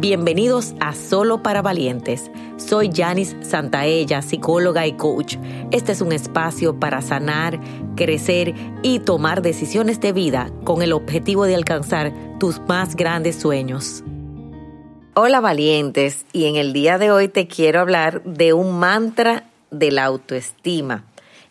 Bienvenidos a Solo para Valientes. Soy Janice Santaella, psicóloga y coach. Este es un espacio para sanar, crecer y tomar decisiones de vida con el objetivo de alcanzar tus más grandes sueños. Hola valientes, y en el día de hoy te quiero hablar de un mantra de la autoestima.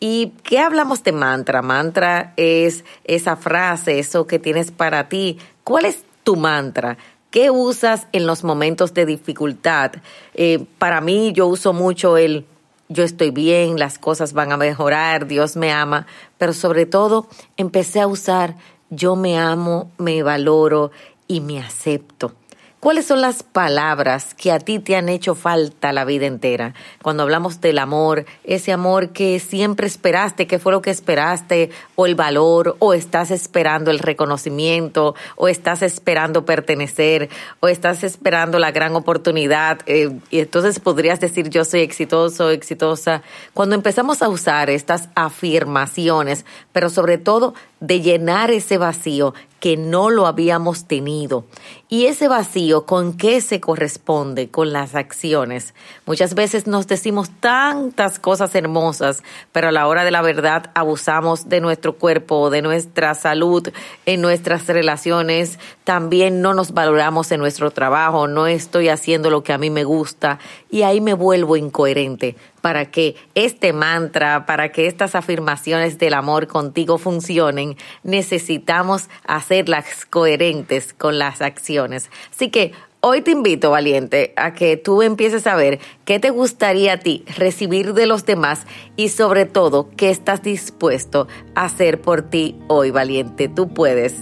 ¿Y qué hablamos de mantra? Mantra es esa frase, eso que tienes para ti. ¿Cuál es tu mantra? ¿Qué usas en los momentos de dificultad? Eh, para mí yo uso mucho el yo estoy bien, las cosas van a mejorar, Dios me ama, pero sobre todo empecé a usar yo me amo, me valoro y me acepto. ¿Cuáles son las palabras que a ti te han hecho falta la vida entera? Cuando hablamos del amor, ese amor que siempre esperaste, que fue lo que esperaste, o el valor, o estás esperando el reconocimiento, o estás esperando pertenecer, o estás esperando la gran oportunidad, eh, y entonces podrías decir yo soy exitoso, exitosa. Cuando empezamos a usar estas afirmaciones, pero sobre todo de llenar ese vacío que no lo habíamos tenido. Y ese vacío, ¿con qué se corresponde? Con las acciones. Muchas veces nos decimos tantas cosas hermosas, pero a la hora de la verdad abusamos de nuestro cuerpo, de nuestra salud, en nuestras relaciones. También no nos valoramos en nuestro trabajo, no estoy haciendo lo que a mí me gusta y ahí me vuelvo incoherente para que este mantra, para que estas afirmaciones del amor contigo funcionen, necesitamos hacerlas coherentes con las acciones. Así que hoy te invito, valiente, a que tú empieces a ver qué te gustaría a ti recibir de los demás y sobre todo qué estás dispuesto a hacer por ti hoy, valiente. Tú puedes.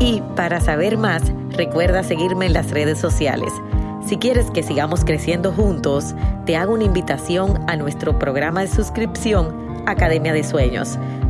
Y para saber más, recuerda seguirme en las redes sociales. Si quieres que sigamos creciendo juntos, te hago una invitación a nuestro programa de suscripción Academia de Sueños,